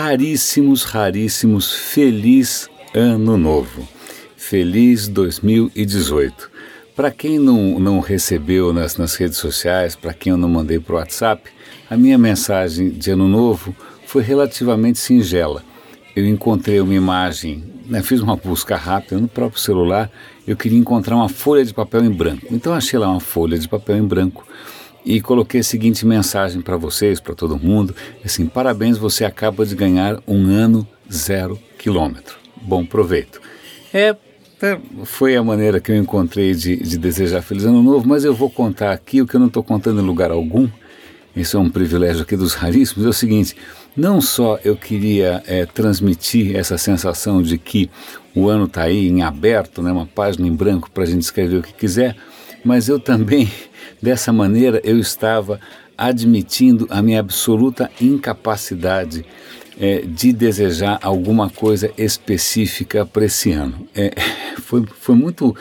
raríssimos, raríssimos, feliz ano novo. Feliz 2018. Para quem não, não recebeu nas, nas redes sociais, para quem eu não mandei para o WhatsApp, a minha mensagem de ano novo foi relativamente singela. Eu encontrei uma imagem, né, fiz uma busca rápida no próprio celular, eu queria encontrar uma folha de papel em branco. Então achei lá uma folha de papel em branco e coloquei a seguinte mensagem para vocês, para todo mundo, assim, parabéns, você acaba de ganhar um ano zero quilômetro. Bom proveito. É é, foi a maneira que eu encontrei de, de, desejar Feliz Ano Novo, mas eu vou contar aqui o que eu não estou contando em lugar algum. Isso é um privilégio aqui dos raríssimos. É o seguinte: não só eu queria é, transmitir essa sensação de que o ano está aí em aberto, né, uma página em branco para a gente escrever o que quiser, mas eu também, dessa maneira, eu estava admitindo a minha absoluta incapacidade é, de desejar alguma coisa específica para esse ano. É, foi, foi muito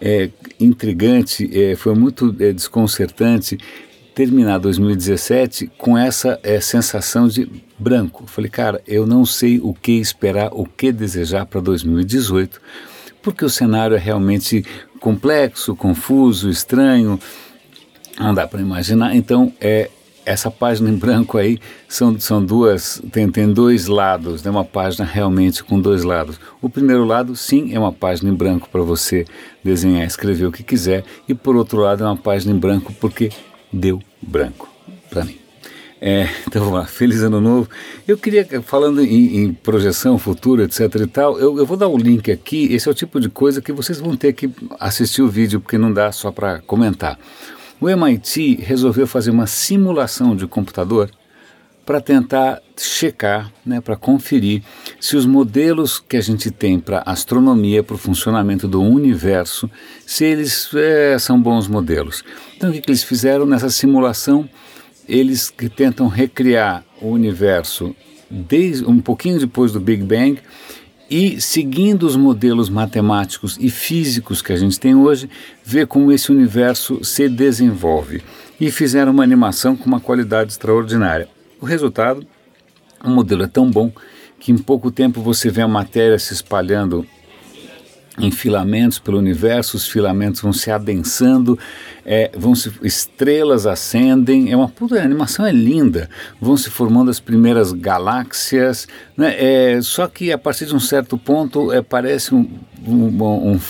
é, intrigante, é, foi muito desconcertante terminar 2017 com essa é, sensação de branco. Falei, cara, eu não sei o que esperar, o que desejar para 2018, porque o cenário é realmente complexo, confuso, estranho, não dá para imaginar. Então, é, essa página em branco aí são, são duas, tem, tem dois lados, né? uma página realmente com dois lados. O primeiro lado, sim, é uma página em branco para você desenhar, escrever o que quiser, e por outro lado é uma página em branco porque deu branco para mim. É, então vamos lá, feliz ano novo. Eu queria, falando em, em, projeção futura, etc e tal, eu, eu vou dar o link aqui. Esse é o tipo de coisa que vocês vão ter que assistir o vídeo, porque não dá só para comentar. O MIT resolveu fazer uma simulação de computador para tentar checar, né, para conferir se os modelos que a gente tem para astronomia, para o funcionamento do universo, se eles é, são bons modelos. Então o que, que eles fizeram nessa simulação? Eles que tentam recriar o universo desde um pouquinho depois do Big Bang e seguindo os modelos matemáticos e físicos que a gente tem hoje, ver como esse universo se desenvolve. E fizeram uma animação com uma qualidade extraordinária. O resultado, o modelo é tão bom que em pouco tempo você vê a matéria se espalhando em filamentos pelo universo, os filamentos vão se adensando, é, vão se, estrelas ascendem, é uma puta, a animação é linda, vão se formando as primeiras galáxias, né, é, só que a partir de um certo ponto é, parece um, um, um,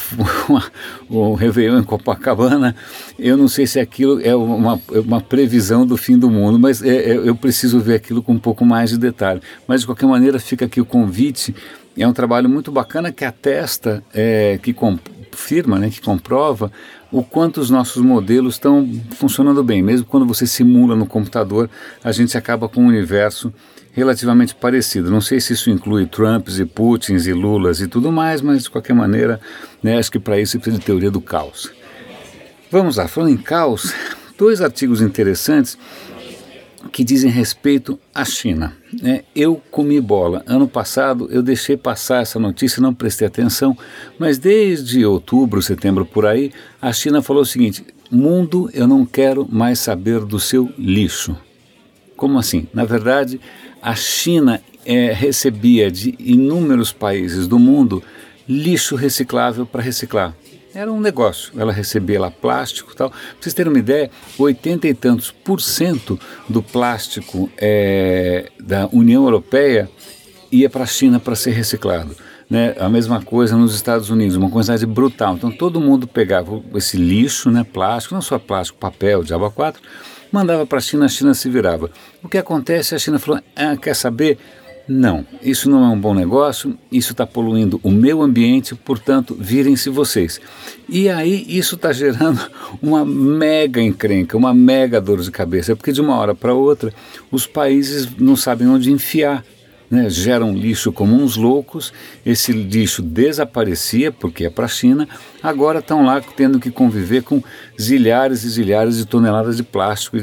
um, Réveillon em Copacabana, eu não sei se aquilo é uma, uma previsão do fim do mundo, mas é, é, eu preciso ver aquilo com um pouco mais de detalhe, mas de qualquer maneira fica aqui o convite é um trabalho muito bacana que atesta, é, que confirma, né, que comprova o quanto os nossos modelos estão funcionando bem. Mesmo quando você simula no computador, a gente acaba com um universo relativamente parecido. Não sei se isso inclui Trumps e Putins e Lulas e tudo mais, mas de qualquer maneira, né, acho que para isso precisa de teoria do caos. Vamos lá, falando em caos, dois artigos interessantes que dizem respeito à China. Né? Eu comi bola. Ano passado eu deixei passar essa notícia, não prestei atenção, mas desde outubro, setembro por aí, a China falou o seguinte: mundo, eu não quero mais saber do seu lixo. Como assim? Na verdade, a China é, recebia de inúmeros países do mundo lixo reciclável para reciclar. Era um negócio. Ela recebia lá plástico e tal. Pra vocês terem uma ideia, 80 e tantos por cento do plástico é, da União Europeia ia para a China para ser reciclado. Né? A mesma coisa nos Estados Unidos, uma quantidade brutal. Então todo mundo pegava esse lixo, né, plástico, não só plástico, papel, diabo 4, mandava para a China, a China se virava. O que acontece? A China falou: ah, quer saber? Não, isso não é um bom negócio, isso está poluindo o meu ambiente, portanto, virem-se vocês. E aí isso está gerando uma mega encrenca, uma mega dor de cabeça, porque de uma hora para outra os países não sabem onde enfiar né, geram lixo como uns loucos, esse lixo desaparecia porque é para a China, agora estão lá tendo que conviver com zilhares e zilhares de toneladas de plástico.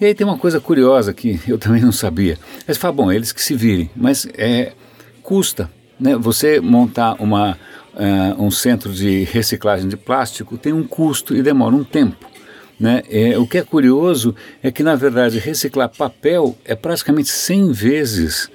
E aí tem uma coisa curiosa que eu também não sabia. Mas fala, bom, eles que se virem, mas é, custa. Né, você montar uma, uh, um centro de reciclagem de plástico tem um custo e demora um tempo. Né? É, o que é curioso é que, na verdade, reciclar papel é praticamente 100 vezes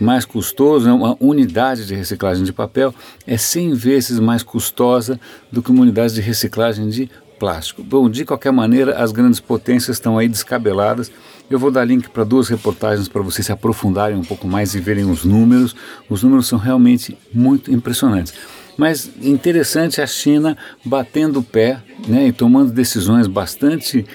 mais custoso, né? uma unidade de reciclagem de papel é 100 vezes mais custosa do que uma unidade de reciclagem de plástico. Bom, de qualquer maneira, as grandes potências estão aí descabeladas. Eu vou dar link para duas reportagens para vocês se aprofundarem um pouco mais e verem os números. Os números são realmente muito impressionantes. Mas interessante a China batendo o pé né, e tomando decisões bastante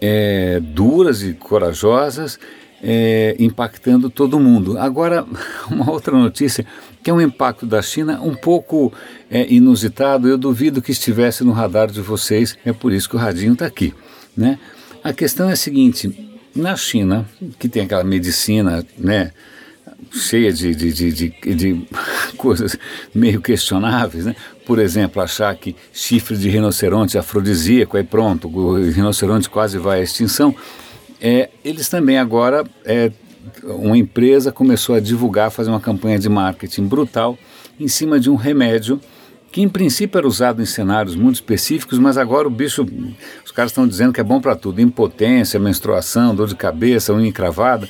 é, duras e corajosas, é, impactando todo mundo. Agora, uma outra notícia, que é um impacto da China um pouco é, inusitado, eu duvido que estivesse no radar de vocês, é por isso que o radinho está aqui. Né? A questão é a seguinte, na China, que tem aquela medicina né, cheia de, de, de, de, coisas meio questionáveis, né? por exemplo, achar que chifre de rinoceronte é afrodisíaco, aí pronto, o rinoceronte quase vai à extinção, é, eles também agora, é, uma empresa começou a divulgar, fazer uma campanha de marketing brutal em cima de um remédio que em princípio era usado em cenários muito específicos, mas agora o bicho, os caras estão dizendo que é bom para tudo, impotência, menstruação, dor de cabeça, unha encravada,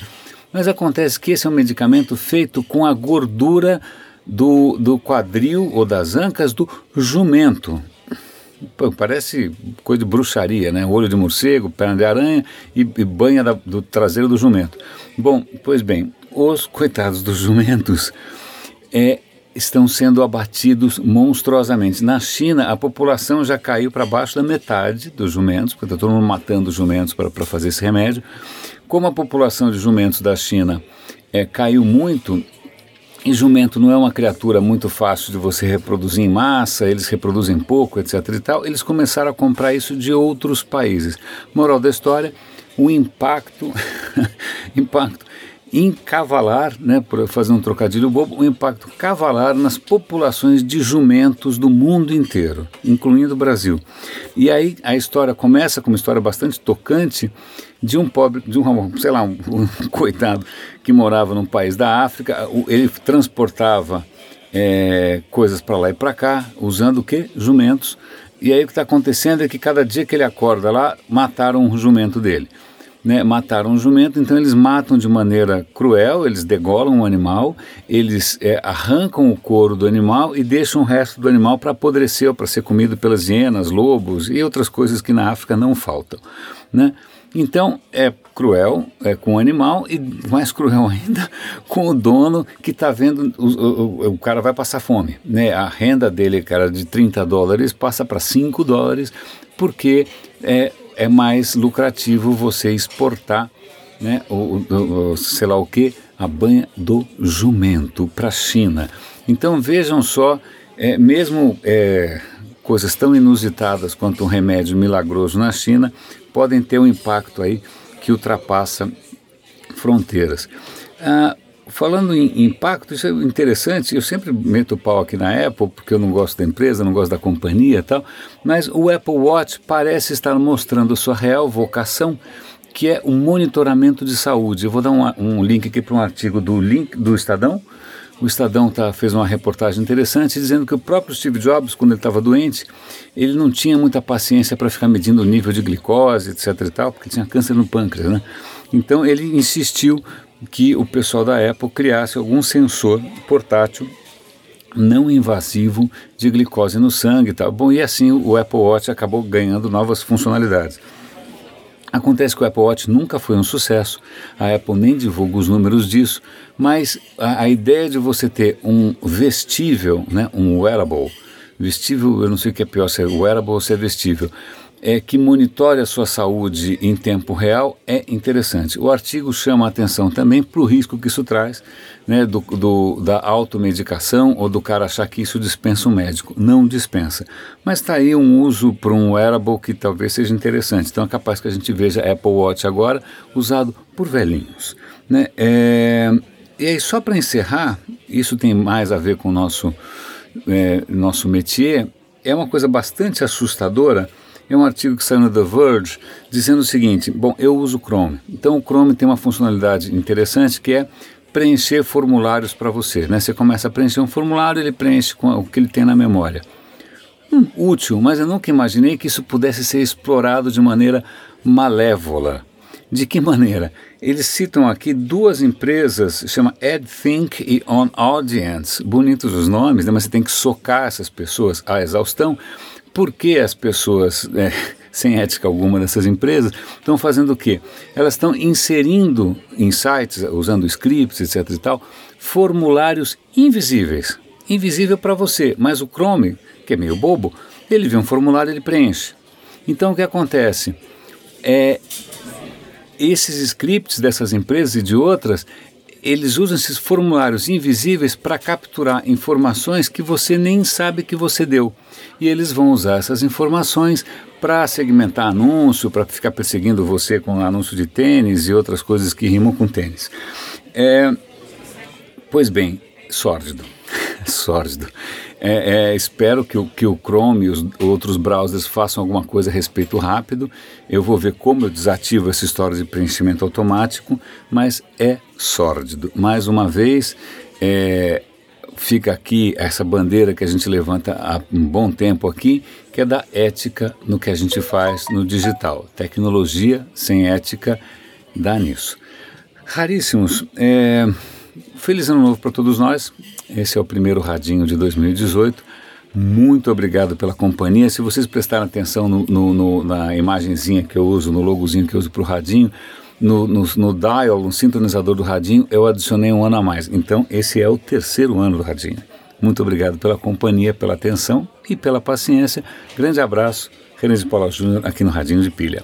mas acontece que esse é um medicamento feito com a gordura do, do quadril ou das ancas do jumento. Parece coisa de bruxaria, né? Olho de morcego, perna de aranha e, e banha da, do traseiro do jumento. Bom, pois bem, os coitados dos jumentos é, estão sendo abatidos monstruosamente. Na China, a população já caiu para baixo da metade dos jumentos, porque está todo mundo matando os jumentos para fazer esse remédio. Como a população de jumentos da China é, caiu muito, e jumento não é uma criatura muito fácil de você reproduzir em massa, eles reproduzem pouco, etc. e tal, eles começaram a comprar isso de outros países. Moral da história, o impacto, impacto encavalar, né, por fazer um trocadilho bobo, o impacto cavalar nas populações de jumentos do mundo inteiro, incluindo o Brasil. E aí a história começa com uma história bastante tocante de um pobre, de um, sei lá, um, um coitado que morava num país da África, ele transportava é, coisas para lá e para cá, usando o que? Jumentos. E aí o que está acontecendo é que cada dia que ele acorda lá, mataram um jumento dele né, mataram um jumento, então eles matam de maneira cruel, eles degolam o animal, eles é, arrancam o couro do animal e deixam o resto do animal para apodrecer para ser comido pelas hienas, lobos e outras coisas que na África não faltam. Né? Então é cruel é, com o animal e mais cruel ainda com o dono que está vendo o, o, o, cara vai passar fome. Né? A renda dele, cara, de 30 dólares passa para 5 dólares porque é, é mais lucrativo você exportar, né, o, o, o sei lá o que, a banha do jumento para a China. Então vejam só, é, mesmo é, coisas tão inusitadas quanto um remédio milagroso na China podem ter um impacto aí que ultrapassa fronteiras. Ah, falando em impacto, isso é interessante. Eu sempre meto o pau aqui na Apple, porque eu não gosto da empresa, não gosto da companhia e tal, mas o Apple Watch parece estar mostrando sua real vocação, que é o monitoramento de saúde. Eu vou dar um, um link aqui para um artigo do, link, do Estadão. O Estadão tá, fez uma reportagem interessante dizendo que o próprio Steve Jobs, quando ele estava doente, ele não tinha muita paciência para ficar medindo o nível de glicose, etc. e tal, porque tinha câncer no pâncreas, né? Então ele insistiu que o pessoal da Apple criasse algum sensor portátil não invasivo de glicose no sangue e tal. Bom, e assim o Apple Watch acabou ganhando novas funcionalidades. Acontece que o Apple Watch nunca foi um sucesso, a Apple nem divulga os números disso, mas a, a ideia de você ter um vestível, né, um wearable, vestível, eu não sei o que é pior, se é wearable ou se é vestível, é, que monitore a sua saúde em tempo real é interessante. O artigo chama a atenção também para o risco que isso traz, né, do, do, da automedicação ou do cara achar que isso dispensa um médico. Não dispensa. Mas está aí um uso para um wearable que talvez seja interessante. Então é capaz que a gente veja Apple Watch agora usado por velhinhos. Né? É, e aí, só para encerrar, isso tem mais a ver com o nosso, é, nosso métier, é uma coisa bastante assustadora é um artigo que saiu no The Verge dizendo o seguinte: bom, eu uso Chrome. Então o Chrome tem uma funcionalidade interessante que é preencher formulários para você. Né? Você começa a preencher um formulário, ele preenche com o que ele tem na memória. Hum, útil, mas eu nunca imaginei que isso pudesse ser explorado de maneira malévola. De que maneira? Eles citam aqui duas empresas, chama AdThink e On Audience. Bonitos os nomes, né? mas você tem que socar essas pessoas à exaustão. Por que as pessoas, é, sem ética alguma dessas empresas, estão fazendo o quê? Elas estão inserindo em sites, usando scripts, etc e tal, formulários invisíveis. Invisível para você, mas o Chrome, que é meio bobo, ele vê um formulário e ele preenche. Então o que acontece? É, esses scripts dessas empresas e de outras, eles usam esses formulários invisíveis para capturar informações que você nem sabe que você deu. E eles vão usar essas informações para segmentar anúncio, para ficar perseguindo você com anúncio de tênis e outras coisas que rimam com tênis. É, pois bem, sórdido. sórdido. É, é, espero que o, que o Chrome e os outros browsers façam alguma coisa a respeito rápido. Eu vou ver como eu desativo essa história de preenchimento automático, mas é sórdido. Mais uma vez, é, fica aqui essa bandeira que a gente levanta há um bom tempo aqui, que é da ética no que a gente faz no digital. Tecnologia sem ética dá nisso. Raríssimos. É, feliz ano novo para todos nós. Esse é o primeiro radinho de 2018. Muito obrigado pela companhia. Se vocês prestarem atenção no, no, no, na imagenzinha que eu uso, no logozinho que eu uso para o radinho, no, no, no, dial, no sintonizador do radinho, eu adicionei um ano a mais. Então, esse é o terceiro ano do radinho. Muito obrigado pela companhia, pela atenção e pela paciência. Grande abraço, René de Paula Júnior, aqui no Radinho de Pilha.